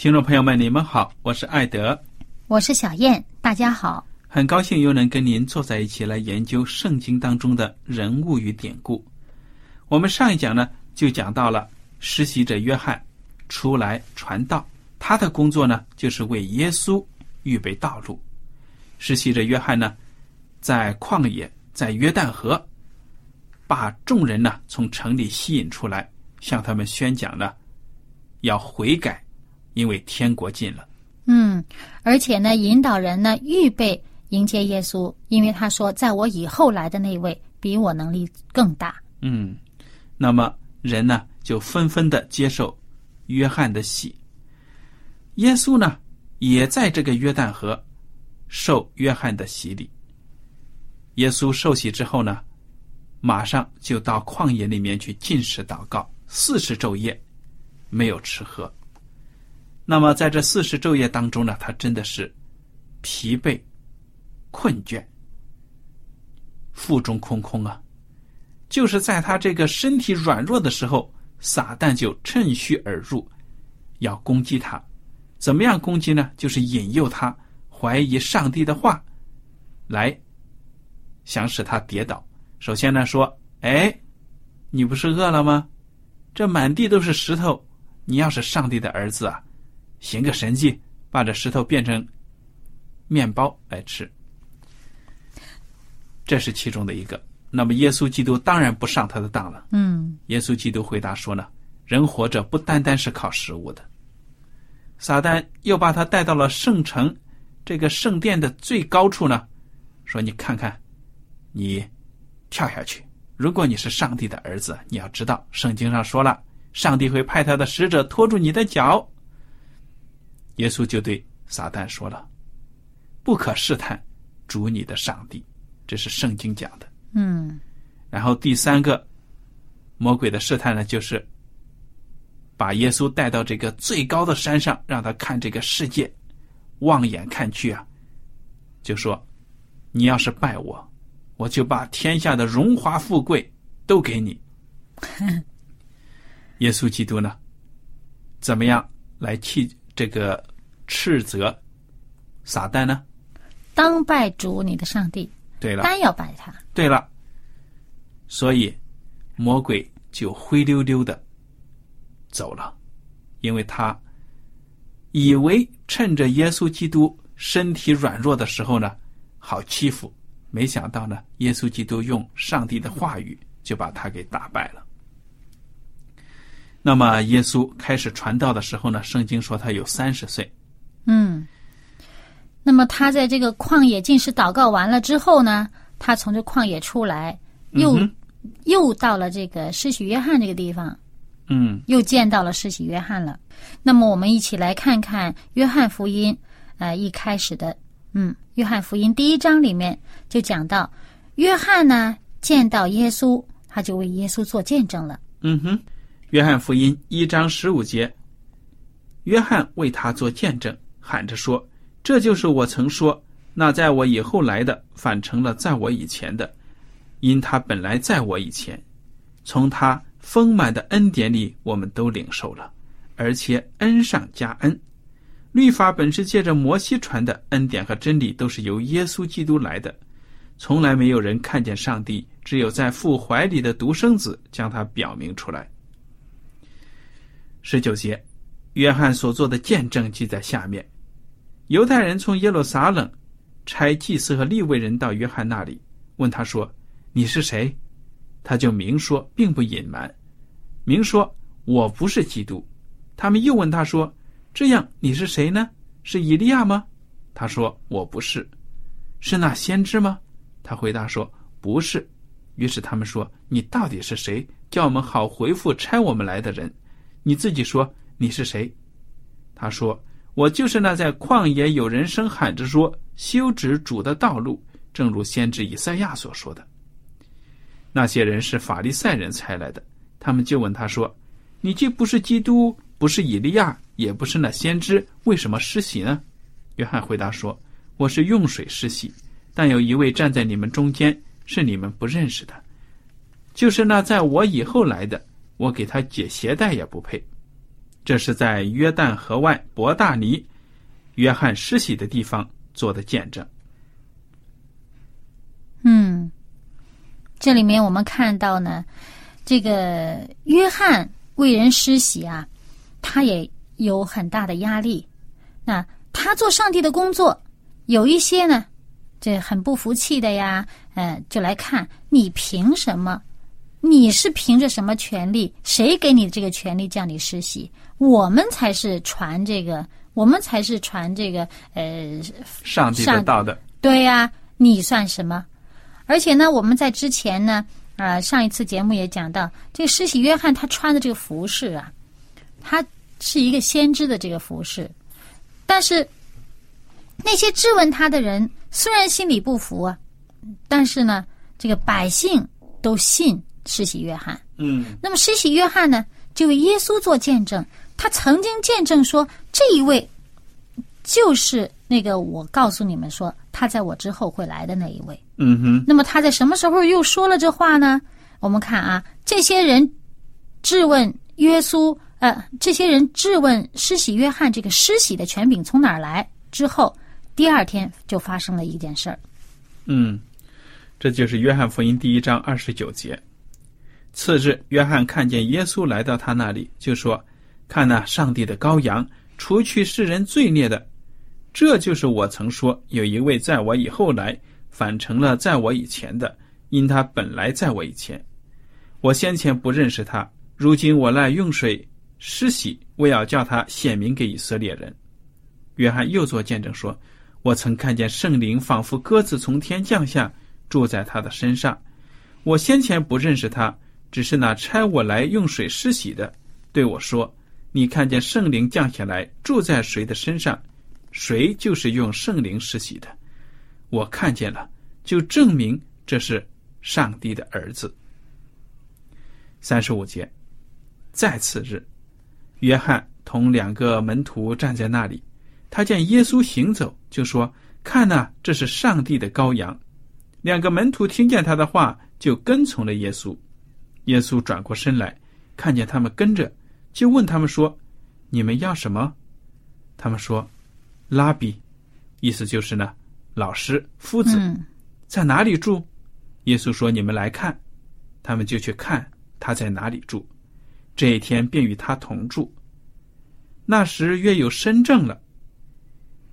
听众朋友们，你们好，我是艾德，我是小燕，大家好，很高兴又能跟您坐在一起来研究圣经当中的人物与典故。我们上一讲呢，就讲到了实习者约翰出来传道，他的工作呢，就是为耶稣预备道路。实习者约翰呢，在旷野，在约旦河，把众人呢从城里吸引出来，向他们宣讲呢，要悔改。因为天国近了，嗯，而且呢，引导人呢预备迎接耶稣，因为他说，在我以后来的那位比我能力更大。嗯，那么人呢就纷纷的接受约翰的洗，耶稣呢也在这个约旦河受约翰的洗礼。耶稣受洗之后呢，马上就到旷野里面去进食祷告，四十昼夜没有吃喝。那么在这四十昼夜当中呢，他真的是疲惫、困倦、腹中空空啊！就是在他这个身体软弱的时候，撒旦就趁虚而入，要攻击他。怎么样攻击呢？就是引诱他怀疑上帝的话，来想使他跌倒。首先呢，说：“哎，你不是饿了吗？这满地都是石头，你要是上帝的儿子啊！”行个神迹，把这石头变成面包来吃，这是其中的一个。那么耶稣基督当然不上他的当了。嗯，耶稣基督回答说呢：“人活着不单单是靠食物的。”撒旦又把他带到了圣城这个圣殿的最高处呢，说：“你看看，你跳下去。如果你是上帝的儿子，你要知道圣经上说了，上帝会派他的使者拖住你的脚。”耶稣就对撒旦说了：“不可试探主你的上帝。”这是圣经讲的。嗯。然后第三个魔鬼的试探呢，就是把耶稣带到这个最高的山上，让他看这个世界，望眼看去啊，就说：“你要是拜我，我就把天下的荣华富贵都给你。”耶稣基督呢，怎么样来气这个？斥责撒旦呢？当拜主你的上帝。对了，单要拜他。对了，所以魔鬼就灰溜溜的走了，因为他以为趁着耶稣基督身体软弱的时候呢，好欺负。没想到呢，耶稣基督用上帝的话语就把他给打败了。那么耶稣开始传道的时候呢，圣经说他有三十岁。嗯，那么他在这个旷野进食祷告完了之后呢，他从这旷野出来，又又到了这个施洗约翰这个地方，嗯，又见到了施洗约翰了。那么我们一起来看看约翰福音，呃，一开始的，嗯，约翰福音第一章里面就讲到，约翰呢见到耶稣，他就为耶稣做见证了。嗯哼，《约翰福音》一章十五节，约翰为他做见证，喊着说：“这就是我曾说，那在我以后来的，反成了在我以前的，因他本来在我以前。从他丰满的恩典里，我们都领受了，而且恩上加恩。律法本是借着摩西传的，恩典和真理都是由耶稣基督来的。从来没有人看见上帝。”只有在父怀里的独生子将他表明出来。十九节，约翰所做的见证记在下面。犹太人从耶路撒冷差祭司和利未人到约翰那里，问他说：“你是谁？”他就明说，并不隐瞒，明说：“我不是基督。”他们又问他说：“这样你是谁呢？是以利亚吗？”他说：“我不是。”是那先知吗？他回答说：“不是。”于是他们说：“你到底是谁？叫我们好回复差我们来的人。你自己说你是谁？”他说：“我就是那在旷野有人声喊着说修直主的道路，正如先知以赛亚所说的。”那些人是法利赛人才来的，他们就问他说：“你既不是基督，不是以利亚，也不是那先知，为什么施洗呢？”约翰回答说：“我是用水施洗，但有一位站在你们中间。”是你们不认识的，就是那在我以后来的，我给他解鞋带也不配。这是在约旦河外伯大尼，约翰施洗的地方做的见证。嗯，这里面我们看到呢，这个约翰为人施洗啊，他也有很大的压力。那他做上帝的工作，有一些呢。这很不服气的呀，呃，就来看你凭什么？你是凭着什么权利？谁给你这个权利叫你施洗？我们才是传这个，我们才是传这个，呃，上帝的道的。对呀，你算什么？而且呢，我们在之前呢，啊，上一次节目也讲到，这个施洗约翰他穿的这个服饰啊，他是一个先知的这个服饰，但是。那些质问他的人虽然心里不服啊，但是呢，这个百姓都信施洗约翰。嗯，那么施洗约翰呢，就为耶稣做见证。他曾经见证说，这一位就是那个我告诉你们说他在我之后会来的那一位。嗯哼。那么他在什么时候又说了这话呢？我们看啊，这些人质问耶稣，呃，这些人质问施洗约翰这个施洗的权柄从哪儿来之后。第二天就发生了一件事儿。嗯，这就是约翰福音第一章二十九节。次日，约翰看见耶稣来到他那里，就说：“看那上帝的羔羊，除去世人罪孽的。这就是我曾说，有一位在我以后来，反成了在我以前的，因他本来在我以前。我先前不认识他，如今我来用水施洗，我要叫他显明给以色列人。”约翰又作见证说。我曾看见圣灵仿佛鸽子从天降下，住在他的身上。我先前不认识他，只是那差我来用水施洗的，对我说：“你看见圣灵降下来，住在谁的身上，谁就是用圣灵施洗的。”我看见了，就证明这是上帝的儿子。三十五节，在次日，约翰同两个门徒站在那里。他见耶稣行走，就说：“看呐，这是上帝的羔羊。”两个门徒听见他的话，就跟从了耶稣。耶稣转过身来，看见他们跟着，就问他们说：“你们要什么？”他们说：“拉比，意思就是呢，老师、夫子，在哪里住？”耶稣说：“你们来看。”他们就去看他在哪里住。这一天便与他同住。那时约有身正了。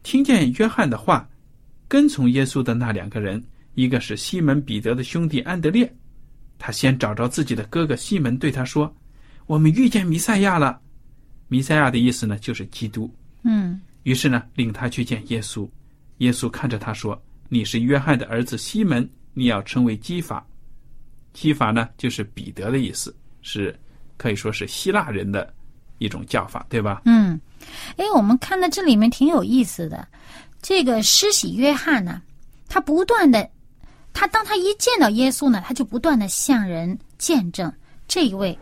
听见约翰的话，跟从耶稣的那两个人，一个是西门彼得的兄弟安德烈，他先找着自己的哥哥西门，对他说：“我们遇见弥赛亚了。”弥赛亚的意思呢，就是基督。嗯。于是呢，领他去见耶稣。耶稣看着他说：“你是约翰的儿子西门，你要称为基法。基法呢，就是彼得的意思，是可以说是希腊人的一种叫法，对吧？”嗯。哎，我们看到这里面挺有意思的。这个施洗约翰呢，他不断的，他当他一见到耶稣呢，他就不断的向人见证这一位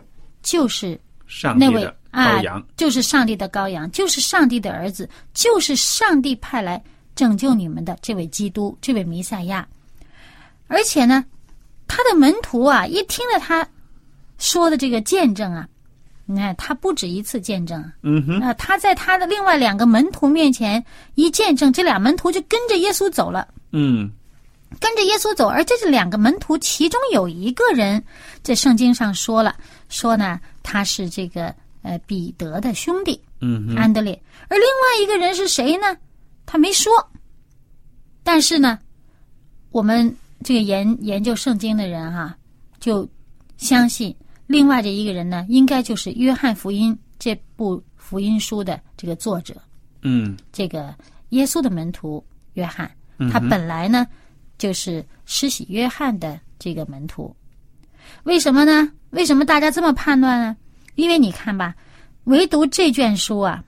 就是那位上帝的啊羔羊，，就是上帝的羔羊，就是上帝的儿子，就是上帝派来拯救你们的这位基督，这位弥赛亚。而且呢，他的门徒啊，一听了他说的这个见证啊，你看他不止一次见证啊，嗯哼，那他在他的另外两个门徒面前一见证，这俩门徒就跟着耶稣走了。嗯跟着耶稣走，而这是两个门徒，其中有一个人，在圣经上说了，说呢他是这个呃彼得的兄弟嗯，安德烈，而另外一个人是谁呢？他没说。但是呢，我们这个研研究圣经的人哈、就相信另外这一个人呢，应该就是约翰福音这部福音书的这个作者，嗯这个耶稣的门徒约翰。他本来呢就是施洗约翰的这个门徒。为什么呢？为什么大家这么判断呢？因为你看吧，唯独这卷书啊，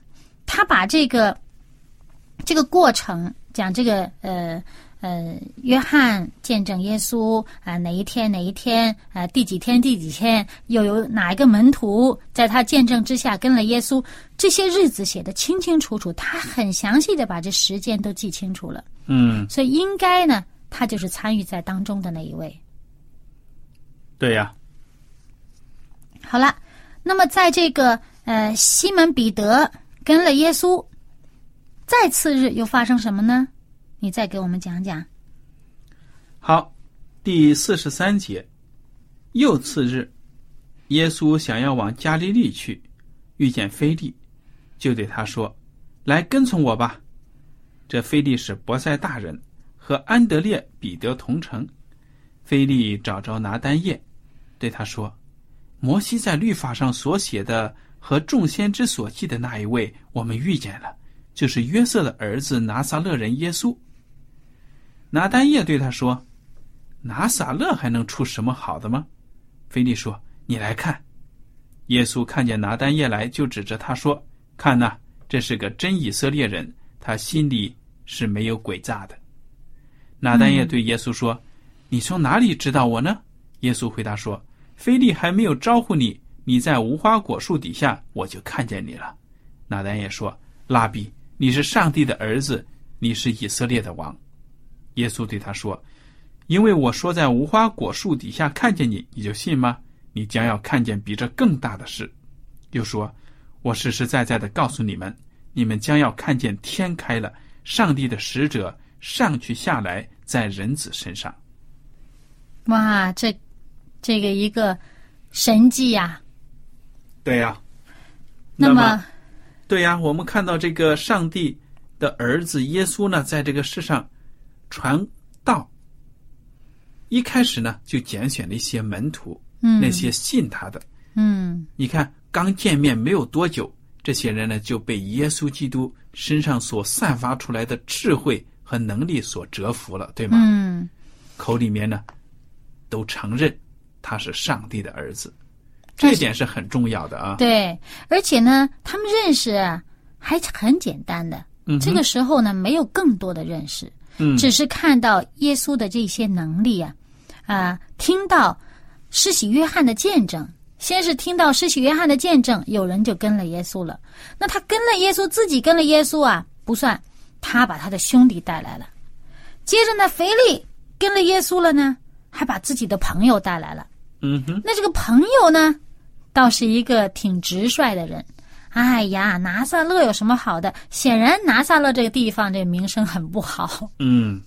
他把这个这个过程讲这个呃呃，约翰见证耶稣啊、哪一天哪一天啊、第几天第几天，又有哪一个门徒在他见证之下跟了耶稣，这些日子写的清清楚楚，他很详细的把这时间都记清楚了。嗯，所以应该呢，他就是参与在当中的那一位。对呀，好了，那么在这个呃西门彼得跟了耶稣，再次日又发生什么呢？你再给我们讲讲。好，第四十三节，又次日，耶稣想要往加利利去，遇见菲利，就对他说：“来跟从我吧。”这菲利是伯赛大人，和安德烈、彼得同城。菲利找着拿单叶，对他说：“摩西在律法上所写的和众先知所记的那一位，我们遇见了，就是约瑟的儿子拿撒勒人耶稣。”拿单叶对他说：“拿撒勒还能出什么好的吗？”菲利说：“你来看。”耶稣看见拿单叶来，就指着他说：“看呐，这是个真以色列人，他心里是没有诡诈的。”拿单叶对耶稣说：“你从哪里知道我呢？”耶稣回答说：“菲利还没有招呼你，你在无花果树底下，我就看见你了。”拿单也说：“拉比，你是上帝的儿子，你是以色列的王。”耶稣对他说：“因为我说在无花果树底下看见你，你就信吗？你将要看见比这更大的事。”又说：“我实实在在的告诉你们，你们将要看见天开了，上帝的使者上去下来，在人子身上。哇，这这个一个神迹呀、”对呀、那么对呀、我们看到这个上帝的儿子耶稣呢，在这个世上传道。一开始呢，就拣选了一些门徒，嗯那些信他的。嗯你看，刚见面没有多久，这些人呢就被耶稣基督身上所散发出来的智慧和能力所折服了，对吗？嗯口里面呢都承认他是上帝的儿子，这点是很重要的啊。对，而且呢，他们认识啊还很简单的。嗯这个时候呢，没有更多的认识，嗯只是看到耶稣的这些能力啊，啊，听到施洗约翰的见证。先是听到施洗约翰的见证，有人就跟了耶稣了。那他跟了耶稣，自己跟了耶稣啊，不算，他把他的兄弟带来了。接着呢，腓力跟了耶稣了呢，还把自己的朋友带来了。嗯哼，那这个朋友呢，倒是一个挺直率的人。哎呀，拿撒勒有什么好的？显然拿撒勒这个地方这个名声很不好。嗯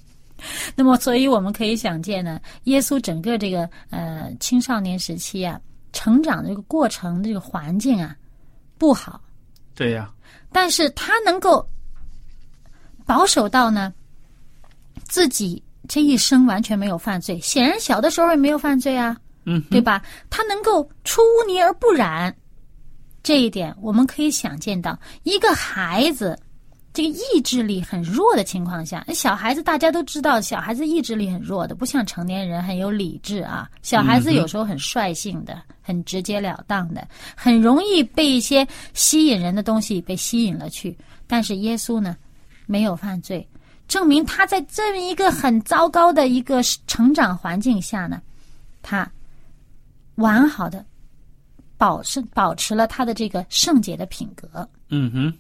那么，所以我们可以想见呢，耶稣整个这个呃青少年时期啊，成长的这个过程，这个环境啊不好，对呀、但是他能够保守到呢，自己这一生完全没有犯罪，显然小的时候也没有犯罪啊。嗯，对吧？他能够出污泥而不染，这一点我们可以想见到，一个孩子这个意志力很弱的情况下，小孩子大家都知道，小孩子意志力很弱的，不像成年人很有理智啊。小孩子有时候很率性的，很直截了当的，很容易被一些吸引人的东西被吸引了去。但是耶稣呢，没有犯罪，证明他在这么一个很糟糕的一个成长环境下呢，他完好的保持保持了他的这个圣洁的品格。嗯哼，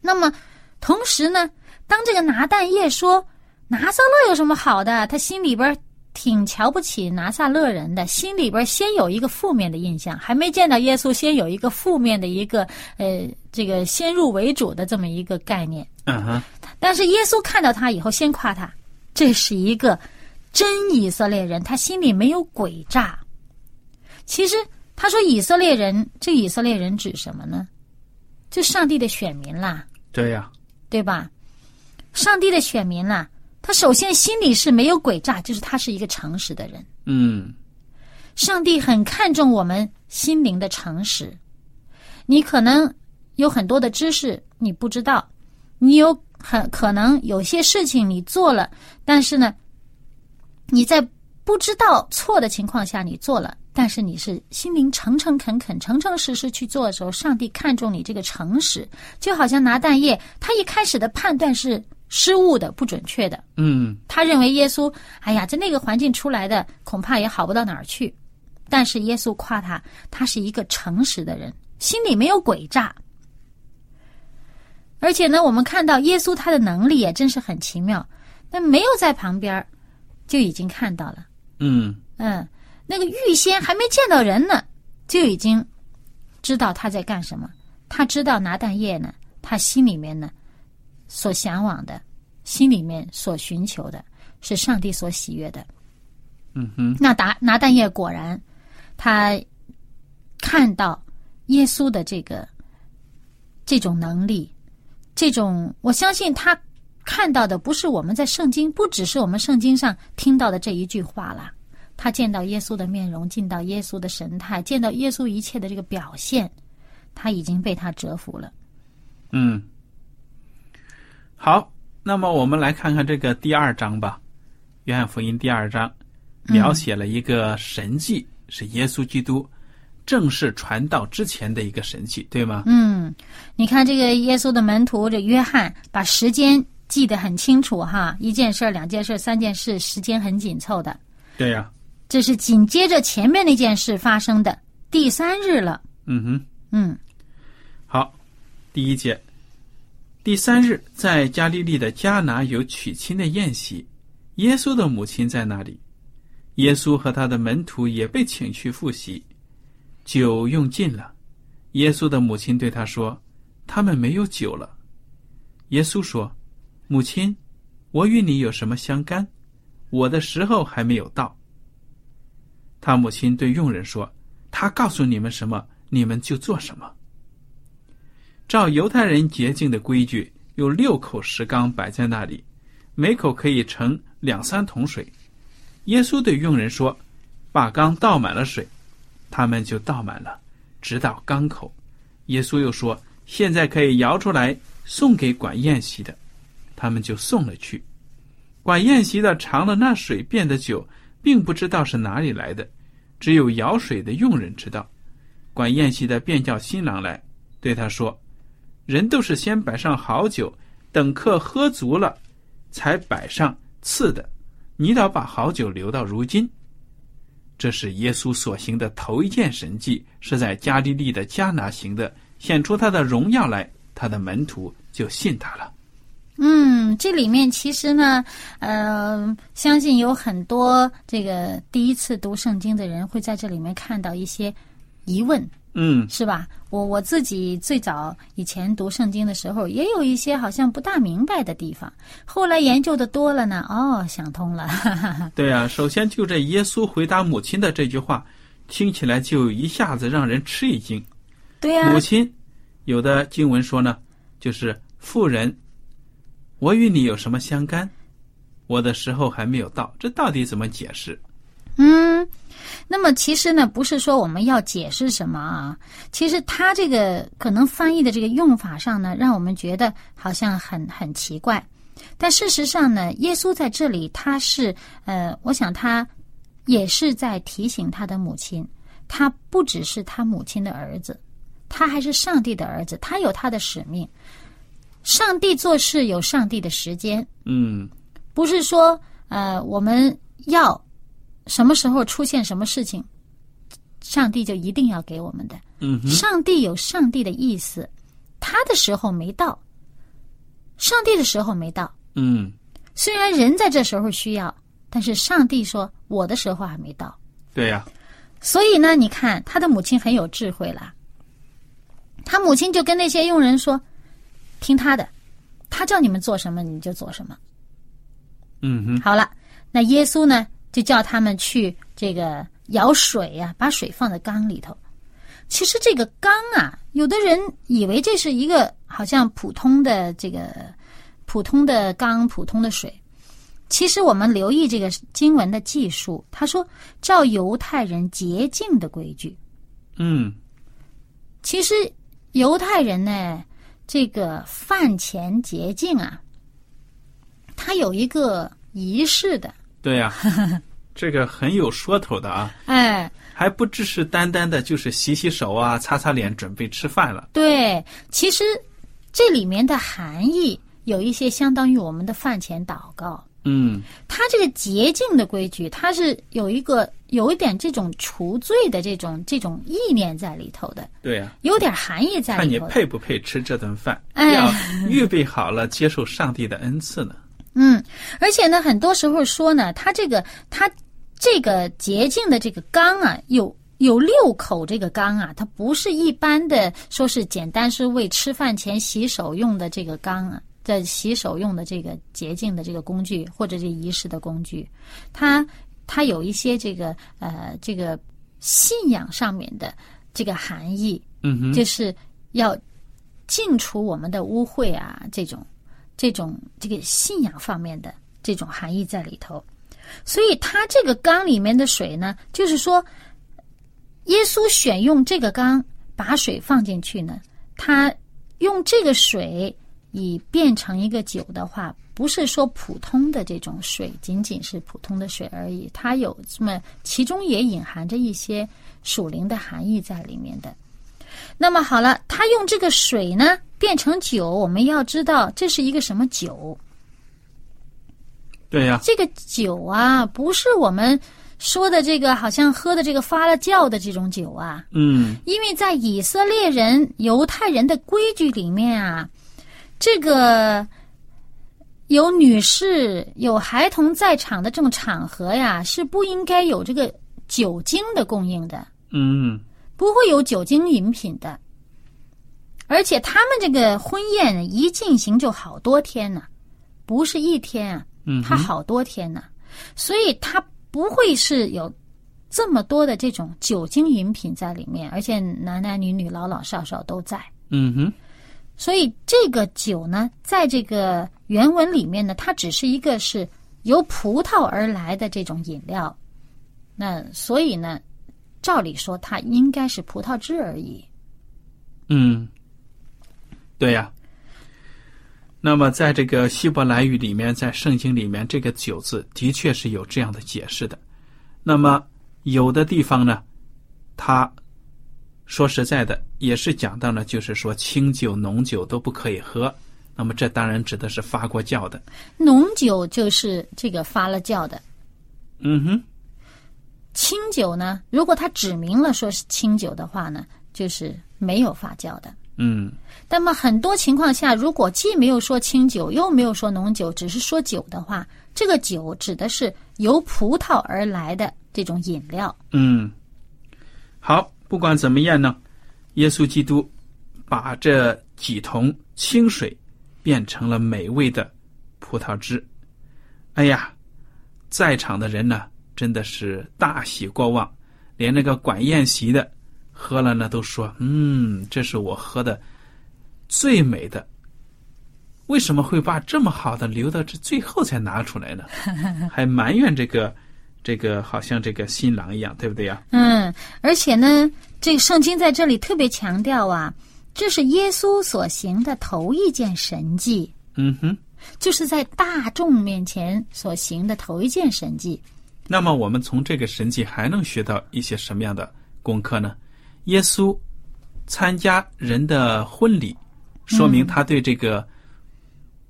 那么同时呢，当这个拿但业说拿撒勒有什么好的，他心里边挺瞧不起拿撒勒人的，心里边先有一个负面的印象，还没见到耶稣，先有一个负面的一个呃这个先入为主的这么一个概念。嗯哼，但是耶稣看到他以后，先夸他，这是一个真以色列人，他心里没有诡诈。其实他说以色列人，这以色列人指什么呢？就上帝的选民啦，对呀，对吧？上帝的选民啦，他首先心里是没有诡诈，就是他是一个诚实的人。嗯上帝很看重我们心灵的诚实。你可能有很多的知识你不知道，你有很可能有些事情你做了，但是呢，你在不知道错的情况下你做了，但是你是心灵诚诚恳恳、诚诚实实去做的时候，上帝看重你这个诚实。就好像拿蛋液，他一开始的判断是失误的、不准确的。嗯他认为耶稣，哎呀，在那个环境出来的，恐怕也好不到哪儿去。但是耶稣夸他，他是一个诚实的人，心里没有诡诈。而且呢，我们看到耶稣他的能力也真是很奇妙，那没有在旁边儿就已经看到了。嗯嗯，那个预先还没见到人呢，就已经知道他在干什么。他知道拿蛋液呢，他心里面呢所向往的，心里面所寻求的是上帝所喜悦的。嗯哼，那拿拿蛋液果然，他看到耶稣的这个这种能力，这种我相信他看到的不是我们在圣经，不只是我们圣经上听到的这一句话啦。他见到耶稣的面容，见到耶稣的神态，见到耶稣一切的这个表现，他已经被他折服了。嗯，好，那么我们来看看这个第二章吧，《约翰福音》第二章描写了一个神迹，是耶稣基督正式传道之前的一个神迹，对吗？嗯，你看这个耶稣的门徒这约翰把时间记得很清楚哈，一件事儿、两件事儿、三件事，时间很紧凑的。对呀、这是紧接着前面那件事发生的第三日了。嗯哼。嗯好，第一节，第三日，在加利利的迦拿有娶亲的宴席，耶稣的母亲在那里，耶稣和他的门徒也被请去赴席，酒用尽了，耶稣的母亲对他说：“他们没有酒了。”耶稣说：“母亲，我与你有什么相干？我的时候还没有到。”他母亲对佣人说：“他告诉你们什么，你们就做什么。”照犹太人洁净的规矩，有六口石缸摆在那里，每口可以盛两三桶水。耶稣对佣人说：“把缸倒满了水。”他们就倒满了，直到缸口。耶稣又说：“现在可以摇出来，送给管宴席的。”他们就送了去。管宴席的尝了那水变的酒，并不知道是哪里来的，只有舀水的佣人知道。管宴席的便叫新郎来，对他说：“人都是先摆上好酒，等客喝足了，才摆上次的。你倒把好酒留到如今。”这是耶稣所行的头一件神迹，是在加利利的迦拿行的，显出他的荣耀来，他的门徒就信他了。嗯，这里面其实呢，呃，相信有很多这个第一次读圣经的人会在这里面看到一些疑问，嗯是吧？我我自己最早以前读圣经的时候，也有一些好像不大明白的地方，后来研究的多了呢，哦，想通了。哈哈哈。对啊，首先就这耶稣回答母亲的这句话，听起来就一下子让人吃一惊。对呀、母亲，有的经文说呢，就是妇人，我与你有什么相干？我的时候还没有到，这到底怎么解释？嗯，那么其实呢，不是说我们要解释什么啊，其实他这个可能翻译的这个用法上呢，让我们觉得好像很很奇怪，但事实上呢，耶稣在这里他是呃，我想他也是在提醒他的母亲，他不只是他母亲的儿子，他还是上帝的儿子，他有他的使命。上帝做事有上帝的时间，嗯不是说呃我们要什么时候出现什么事情，上帝就一定要给我们的。嗯哼，上帝有上帝的意思，他的时候没到，上帝的时候没到。嗯虽然人在这时候需要，但是上帝说我的时候还没到。对呀、所以呢，你看他的母亲很有智慧啦。他母亲就跟那些佣人说：“听他的，他叫你们做什么你就做什么。嗯哼，”好了，那耶稣呢就叫他们去这个舀水呀、把水放在缸里头。其实这个缸啊，有的人以为这是一个好像普通的这个普通的缸、普通的水。其实我们留意这个经文的技术，他说照犹太人洁净的规矩。嗯其实犹太人呢，这个饭前洁净啊，它有一个仪式的，对呀、这个很有说头的啊，哎，还不只是单单的就是洗洗手啊、擦擦脸，准备吃饭了。对，其实这里面的含义有一些相当于我们的饭前祷告。嗯。它这个洁净的规矩，它是有一个有一点这种除罪的这种这种意念在里头的，对呀、有点含义在看你里头的。配不配吃这顿饭，哎要预备好了接受上帝的恩赐呢。嗯，而且呢，很多时候说呢，它这个它这个洁净的这个缸啊，有有六口这个缸啊，它不是一般的说是简单是为吃饭前洗手用的这个缸啊，在洗手用的这个洁净的这个工具或者这仪式的工具，它它有一些这个呃这个信仰上面的这个含义，嗯哼，就是要净除我们的污秽啊，这种、这种这个信仰方面的这种含义在里头。所以，它这个缸里面的水呢，就是说，耶稣选用这个缸把水放进去呢，他用这个水以变成一个酒的话，不是说普通的这种水，仅仅是普通的水而已，它有这么其中也隐含着一些属灵的含义在里面的。那么好了，他用这个水呢变成酒，我们要知道这是一个什么酒？对呀、这个酒啊，不是我们说的这个好像喝的这个发了酵的这种酒啊，嗯因为在以色列人、犹太人的规矩里面啊，这个有女士、有孩童在场的这种场合呀，是不应该有这个酒精的供应的。嗯不会有酒精饮品的。而且他们这个婚宴一进行就好多天呢，不是一天啊，嗯哼，它好多天呢，所以他不会是有这么多的这种酒精饮品在里面，而且男男女女、老老少少都在。嗯哼，所以这个酒呢，在这个原文里面呢，它只是一个是由葡萄而来的这种饮料。那所以呢，照理说它应该是葡萄汁而已。嗯，对呀、那么，在这个希伯来语里面，在圣经里面，这个“酒”字的确是有这样的解释的。那么，有的地方呢，它说实在的，也是讲到了，就是说清酒、浓酒都不可以喝。那么，这当然指的是发过酵的。浓酒就是这个发了酵的，嗯哼，清酒呢，如果它指明了说是清酒的话呢，就是没有发酵的。嗯那么很多情况下，如果既没有说清酒，又没有说浓酒，只是说酒的话，这个酒指的是由葡萄而来的这种饮料。嗯，好，不管怎么样呢，耶稣基督把这几桶清水变成了美味的葡萄汁。哎呀，在场的人呢，真的是大喜过望，连那个管宴席的喝了呢，都说：“嗯，这是我喝的最美的。”为什么会把这么好的留到这最后才拿出来呢？还埋怨这个这个好像这个新郎一样，对不对呀？嗯，而且呢，这个圣经在这里特别强调啊，这是耶稣所行的头一件神迹，嗯哼。就是在大众面前所行的头一件神迹。那么我们从这个神迹还能学到一些什么样的功课呢？耶稣参加人的婚礼，说明他对这个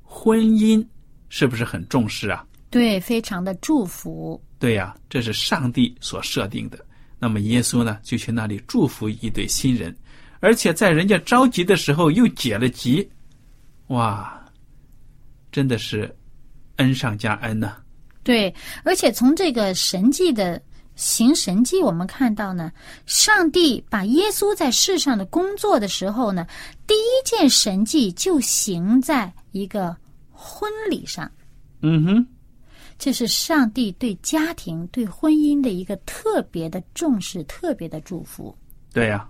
婚姻是不是很重视啊？对，非常的祝福。对呀、这是上帝所设定的。那么耶稣呢，就去那里祝福一对新人，而且在人家着急的时候又解了急，哇，真的是恩上加恩呐、对，而且从这个神迹的行神迹，我们看到呢，上帝把耶稣在世上的工作的时候呢，第一件神迹就行在一个婚礼上。嗯哼，这是上帝对家庭、对婚姻的一个特别的重视、特别的祝福。对呀、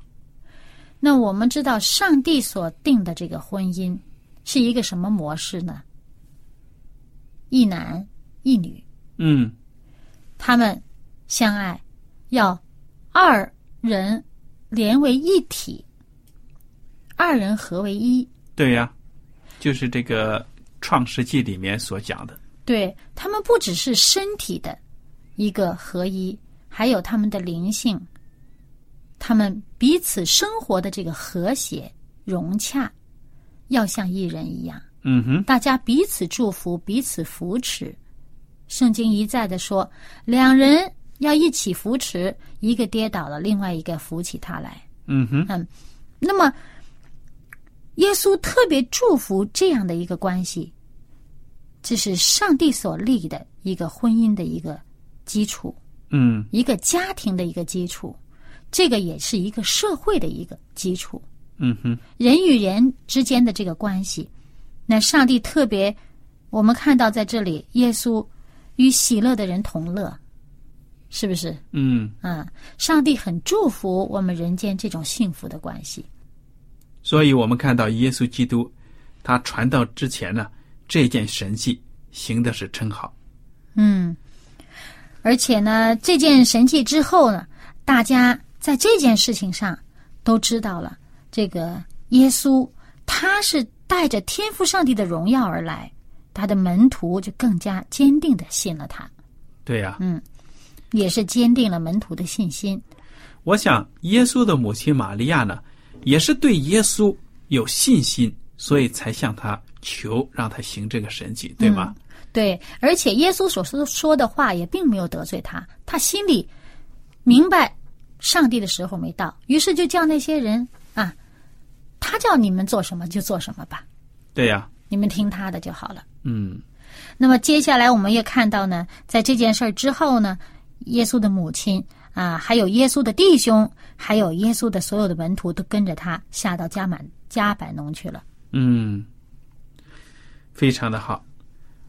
那我们知道，上帝所定的这个婚姻是一个什么模式呢？一男一女，嗯，他们相爱，要二人连为一体，二人合为一。对呀、就是这个创世纪里面所讲的。对他们不只是身体的一个合一，还有他们的灵性，他们彼此生活的这个和谐融洽，要像一人一样。嗯哼，大家彼此祝福，彼此扶持。圣经一再的说，两人要一起扶持，一个跌倒了，另外一个扶起他来。嗯哼，嗯那么，耶稣特别祝福这样的一个关系，这是上帝所立的一个婚姻的一个基础，嗯一个家庭的一个基础，这个也是一个社会的一个基础。嗯哼，人与人之间的这个关系，那上帝特别，我们看到在这里，耶稣与喜乐的人同乐，是不是？嗯，啊，上帝很祝福我们人间这种幸福的关系。所以我们看到耶稣基督，他传道之前呢，这件神迹行的是真好。嗯，而且呢，这件神迹之后呢，大家在这件事情上都知道了，这个耶稣他是带着天赋上帝的荣耀而来，他的门徒就更加坚定的信了他，对呀、嗯也是坚定了门徒的信心。我想耶稣的母亲玛利亚呢，也是对耶稣有信心，所以才向他求让他行这个神迹，对吗？对，而且耶稣所说说的话也并没有得罪他，他心里明白上帝的时候没到，于是就叫那些人啊，他叫你们做什么就做什么吧，对呀、你们听他的就好了。嗯那么接下来我们也看到呢，在这件事儿之后呢，耶稣的母亲啊，还有耶稣的弟兄，还有耶稣的所有的门徒都跟着他下到加满加百农去了。嗯，非常的好。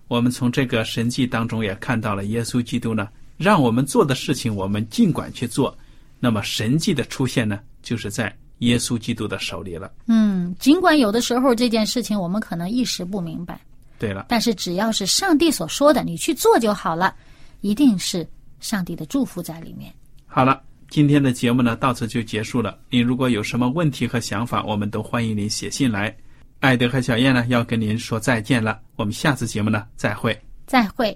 我们从这个神迹当中也看到了耶稣基督呢，让我们做的事情，我们尽管去做。那么神迹的出现呢，就是在耶稣基督的手里了。嗯，尽管有的时候这件事情我们可能一时不明白，对了，但是只要是上帝所说的，你去做就好了，一定是上帝的祝福在里面。好了，今天的节目呢到此就结束了。您如果有什么问题和想法，我们都欢迎您写信来。艾德和小燕呢要跟您说再见了，我们下次节目呢再会。再会。